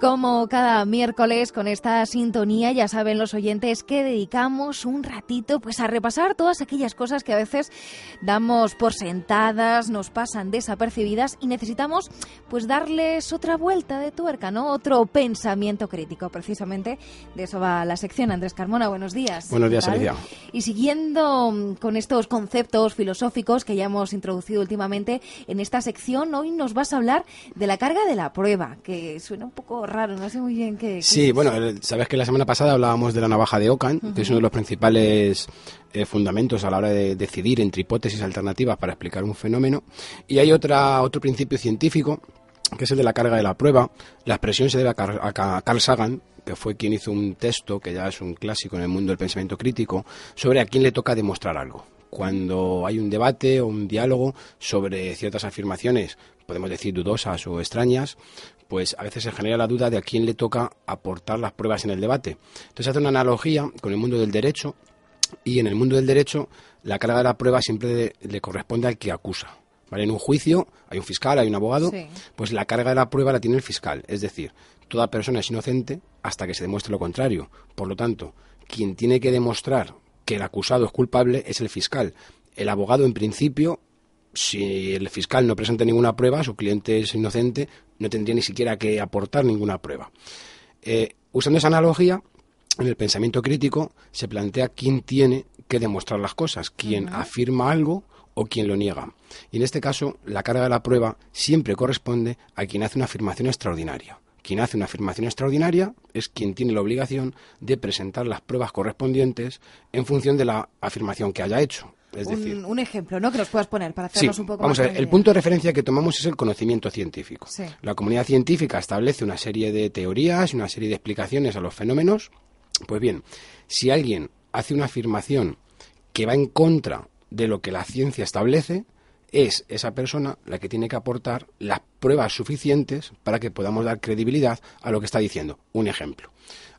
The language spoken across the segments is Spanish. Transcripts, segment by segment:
Como cada miércoles con esta sintonía, ya saben los oyentes que dedicamos un ratito pues a repasar todas aquellas cosas que a veces damos por sentadas, nos pasan desapercibidas y necesitamos pues darles otra vuelta de tuerca, ¿no? Otro pensamiento crítico. Precisamente de eso va la sección. Andrés Carmona, buenos días. Buenos días, Alicia. Y siguiendo mm, con estos conceptos filosóficos que ya hemos introducido últimamente en esta sección, hoy nos vas a hablar de la carga de la prueba, que suena un poco raro, no sé muy bien qué. Sí, bueno, sabes que la semana pasada hablábamos de la navaja de Ockham, que es uno de los principales eh, fundamentos a la hora de decidir entre hipótesis alternativas para explicar un fenómeno. Y hay otra, otro principio científico, que es el de la carga de la prueba. La expresión se debe a Carl Sagan, que fue quien hizo un texto, que ya es un clásico en el mundo del pensamiento crítico, sobre a quién le toca demostrar algo cuando hay un debate o un diálogo sobre ciertas afirmaciones, podemos decir dudosas o extrañas, pues a veces se genera la duda de a quién le toca aportar las pruebas en el debate. Entonces hace una analogía con el mundo del derecho y en el mundo del derecho la carga de la prueba siempre le corresponde al que acusa. ¿Vale? En un juicio hay un fiscal, hay un abogado, pues la carga de la prueba la tiene el fiscal. Es decir, toda persona es inocente hasta que se demuestre lo contrario. Por lo tanto, quien tiene que demostrar que el acusado es culpable es el fiscal. El abogado, en principio, si el fiscal no presenta ninguna prueba, su cliente es inocente, no tendría ni siquiera que aportar ninguna prueba. Eh, usando esa analogía, en el pensamiento crítico se plantea quién tiene que demostrar las cosas, quién afirma algo o quien lo niega. Y en este caso, la carga de la prueba siempre corresponde a quien hace una afirmación extraordinaria. Quien hace una afirmación extraordinaria es quien tiene la obligación de presentar las pruebas correspondientes en función de la afirmación que haya hecho. Es un, decir, un ejemplo, ¿no? Que nos puedas poner para hacernos un poco vamos más a ver, el punto de referencia que tomamos es el conocimiento científico. La comunidad científica establece una serie de teorías y una serie de explicaciones a los fenómenos. Pues bien, si alguien hace una afirmación que va en contra de lo que la ciencia establece, es esa persona la que tiene que aportar las pruebas suficientes para que podamos dar credibilidad a lo que está diciendo. Un ejemplo.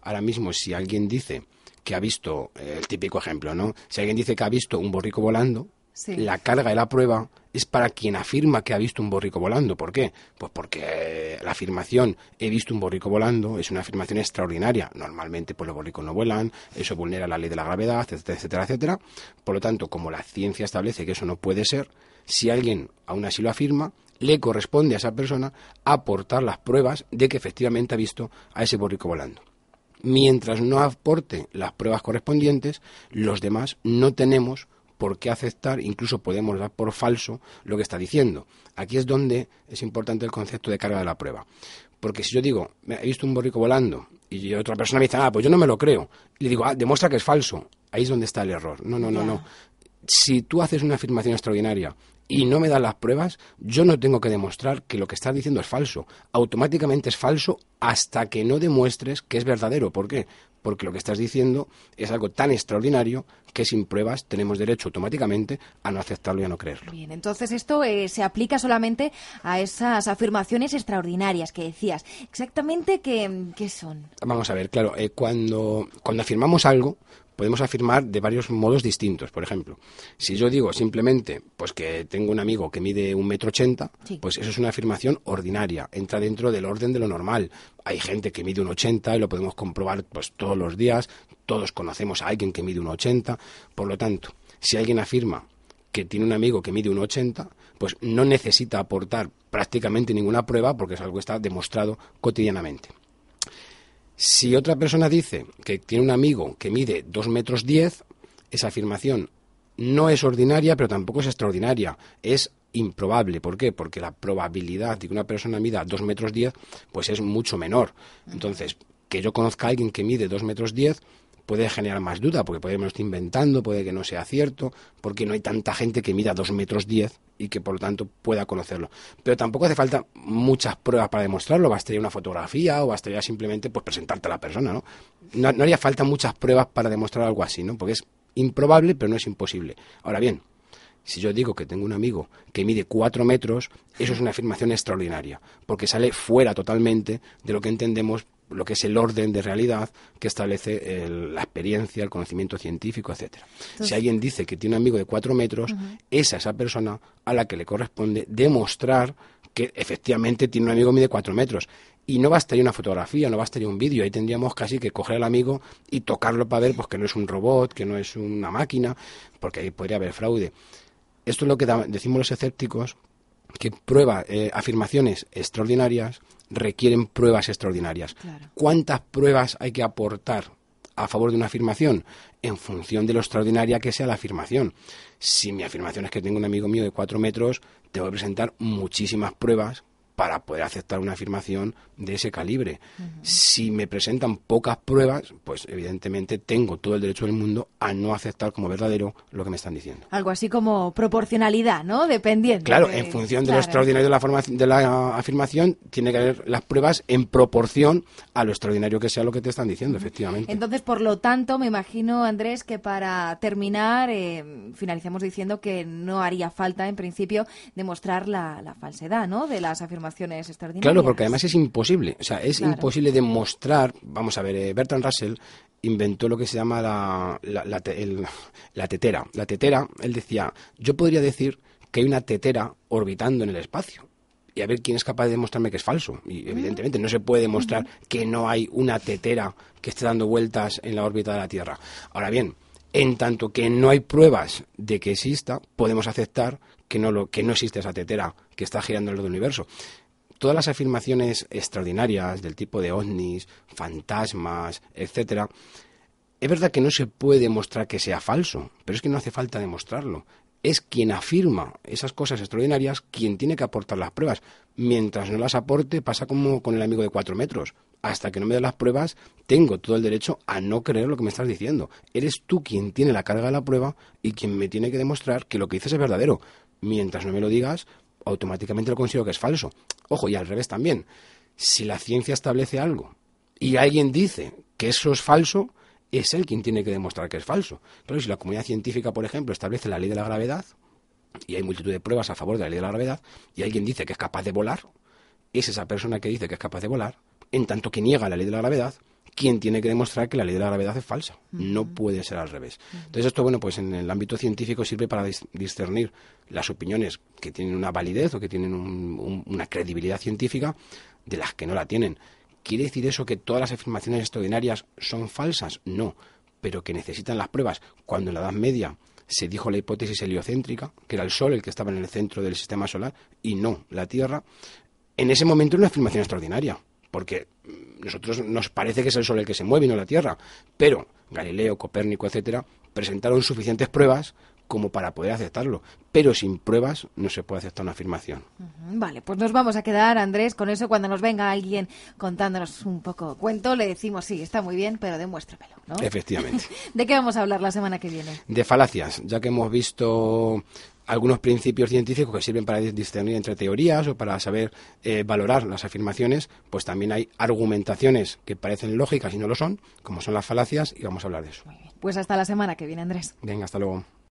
Ahora mismo, si alguien dice que ha visto, eh, el típico ejemplo, ¿no? Si alguien dice que ha visto un borrico volando, la carga de la prueba es para quien afirma que ha visto un borrico volando. ¿Por qué? Pues porque la afirmación he visto un borrico volando es una afirmación extraordinaria. Normalmente pues los borricos no vuelan, eso vulnera la ley de la gravedad, etcétera, etcétera, etcétera. Por lo tanto, como la ciencia establece que eso no puede ser, si alguien aún así lo afirma, le corresponde a esa persona aportar las pruebas de que efectivamente ha visto a ese borrico volando. Mientras no aporte las pruebas correspondientes, los demás no tenemos por qué aceptar, incluso podemos dar por falso lo que está diciendo. Aquí es donde es importante el concepto de carga de la prueba. Porque si yo digo, he visto un borrico volando, y otra persona me dice, ah, pues yo no me lo creo, y le digo, ah, demuestra que es falso, ahí es donde está el error. No, no, no, no. Si tú haces una afirmación extraordinaria y no me das las pruebas, yo no tengo que demostrar que lo que estás diciendo es falso. Automáticamente es falso hasta que no demuestres que es verdadero. ¿Por qué? Porque lo que estás diciendo es algo tan extraordinario que sin pruebas tenemos derecho automáticamente a no aceptarlo y a no creerlo. Bien, entonces esto eh, se aplica solamente a esas afirmaciones extraordinarias que decías. ¿Exactamente qué, son? Vamos a ver, claro, eh, cuando, cuando afirmamos algo, podemos afirmar de varios modos distintos. Por ejemplo, si yo digo simplemente pues que tengo un amigo que mide un metro ochenta, pues eso es una afirmación ordinaria, entra dentro del orden de lo normal. Hay gente que mide un ochenta y lo podemos comprobar pues todos los días, todos conocemos a alguien que mide un ochenta, por lo tanto, si alguien afirma que tiene un amigo que mide un ochenta, pues no necesita aportar prácticamente ninguna prueba porque es algo que está demostrado cotidianamente. Si otra persona dice que tiene un amigo que mide 2 metros 10, esa afirmación no es ordinaria, pero tampoco es extraordinaria. Es improbable. ¿Por qué? Porque la probabilidad de que una persona mida 2 metros 10 pues es mucho menor. Entonces, que yo conozca a alguien que mide 2 metros 10 puede generar más duda, porque puede que me lo esté inventando, puede que no sea cierto, porque no hay tanta gente que mida 2 metros 10 y que por lo tanto pueda conocerlo. Pero tampoco hace falta muchas pruebas para demostrarlo, bastaría una fotografía o bastaría simplemente pues presentarte a la persona, ¿no? No, haría falta muchas pruebas para demostrar algo así, ¿no? Porque es improbable, pero no es imposible. Ahora bien, si yo digo que tengo un amigo que mide 4 metros, eso es una afirmación extraordinaria, porque sale fuera totalmente de lo que entendemos lo que es el orden de realidad que establece la experiencia, el conocimiento científico, etcétera. Si alguien dice que tiene un amigo de cuatro metros, es a esa persona a la que le corresponde demostrar que efectivamente tiene un amigo que mide cuatro metros. Y no bastaría una fotografía, no bastaría un vídeo, ahí tendríamos casi que coger al amigo y tocarlo para ver pues, que no es un robot, que no es una máquina, porque ahí podría haber fraude. Esto es lo que decimos los escépticos, que prueba, eh, afirmaciones extraordinarias requieren pruebas extraordinarias. ¿Cuántas pruebas hay que aportar a favor de una afirmación? En función de lo extraordinaria que sea la afirmación. Si mi afirmación es que tengo un amigo mío de cuatro metros, tengo que presentar muchísimas pruebas para poder aceptar una afirmación de ese calibre. Si me presentan pocas pruebas, pues evidentemente tengo todo el derecho del mundo a no aceptar como verdadero lo que me están diciendo. Algo así como proporcionalidad, ¿no? Dependiendo. Claro, en función de lo extraordinario de la, de la afirmación, tiene que haber las pruebas en proporción a lo extraordinario que sea lo que te están diciendo, efectivamente. Entonces, por lo tanto, me imagino, Andrés, que para terminar, eh, finalicemos diciendo que no haría falta, en principio, demostrar la, la falsedad, ¿no? De las afirmaciones Claro, porque además es imposible. O sea, es imposible demostrar. Vamos a ver, eh, Bertrand Russell inventó lo que se llama la, la, tetera. La tetera, él decía, yo podría decir que hay una tetera orbitando en el espacio y a ver quién es capaz de demostrarme que es falso. Y evidentemente no se puede demostrar que no hay una tetera que esté dando vueltas en la órbita de la Tierra. Ahora bien, en tanto que no hay pruebas de que exista, podemos aceptar que no, lo, que no existe esa tetera que está girando en el universo todas las afirmaciones extraordinarias del tipo de ovnis, fantasmas, etcétera, es verdad que no se puede demostrar que sea falso, pero es que no hace falta demostrarlo. Es quien afirma esas cosas extraordinarias quien tiene que aportar las pruebas. Mientras no las aporte, pasa como con el amigo de cuatro metros. Hasta que no me dé las pruebas, tengo todo el derecho a no creer lo que me estás diciendo. Eres tú quien tiene la carga de la prueba y quien me tiene que demostrar que lo que dices es verdadero. Mientras no me lo digas, automáticamente lo considero que es falso. Ojo, y al revés también. Si la ciencia establece algo y alguien dice que eso es falso, es él quien tiene que demostrar que es falso. Pero si la comunidad científica, por ejemplo, establece la ley de la gravedad, y hay multitud de pruebas a favor de la ley de la gravedad, y alguien dice que es capaz de volar, es esa persona que dice que es capaz de volar, en tanto que niega la ley de la gravedad, quien tiene que demostrar que la ley de la gravedad es falsa. No puede ser al revés. Entonces esto, bueno, pues en el ámbito científico sirve para discernir las opiniones que tienen una validez o que tienen una credibilidad científica de las que no la tienen. ¿Quiere decir eso que todas las afirmaciones extraordinarias son falsas? No, pero que necesitan las pruebas. Cuando en la Edad Media se dijo la hipótesis heliocéntrica, que era el Sol el que estaba en el centro del sistema solar y no la Tierra, en ese momento era una afirmación extraordinaria porque nosotros nos parece que es el Sol el que se mueve y no la Tierra, pero Galileo, Copérnico, etcétera, presentaron suficientes pruebas como para poder aceptarlo. Pero sin pruebas no se puede aceptar una afirmación. Vale, pues nos vamos a quedar, Andrés, con eso. Cuando nos venga alguien contándonos un poco cuento, le decimos, sí, está muy bien, pero demuéstramelo. ¿no? Efectivamente. ¿De qué vamos a hablar la semana que viene? De falacias, ya que hemos visto algunos principios científicos que sirven para discernir entre teorías o para saber eh, valorar las afirmaciones, pues también hay argumentaciones que parecen lógicas y no lo son, como son las falacias, y vamos a hablar de eso. Pues hasta la semana que viene, Andrés. Venga, hasta luego.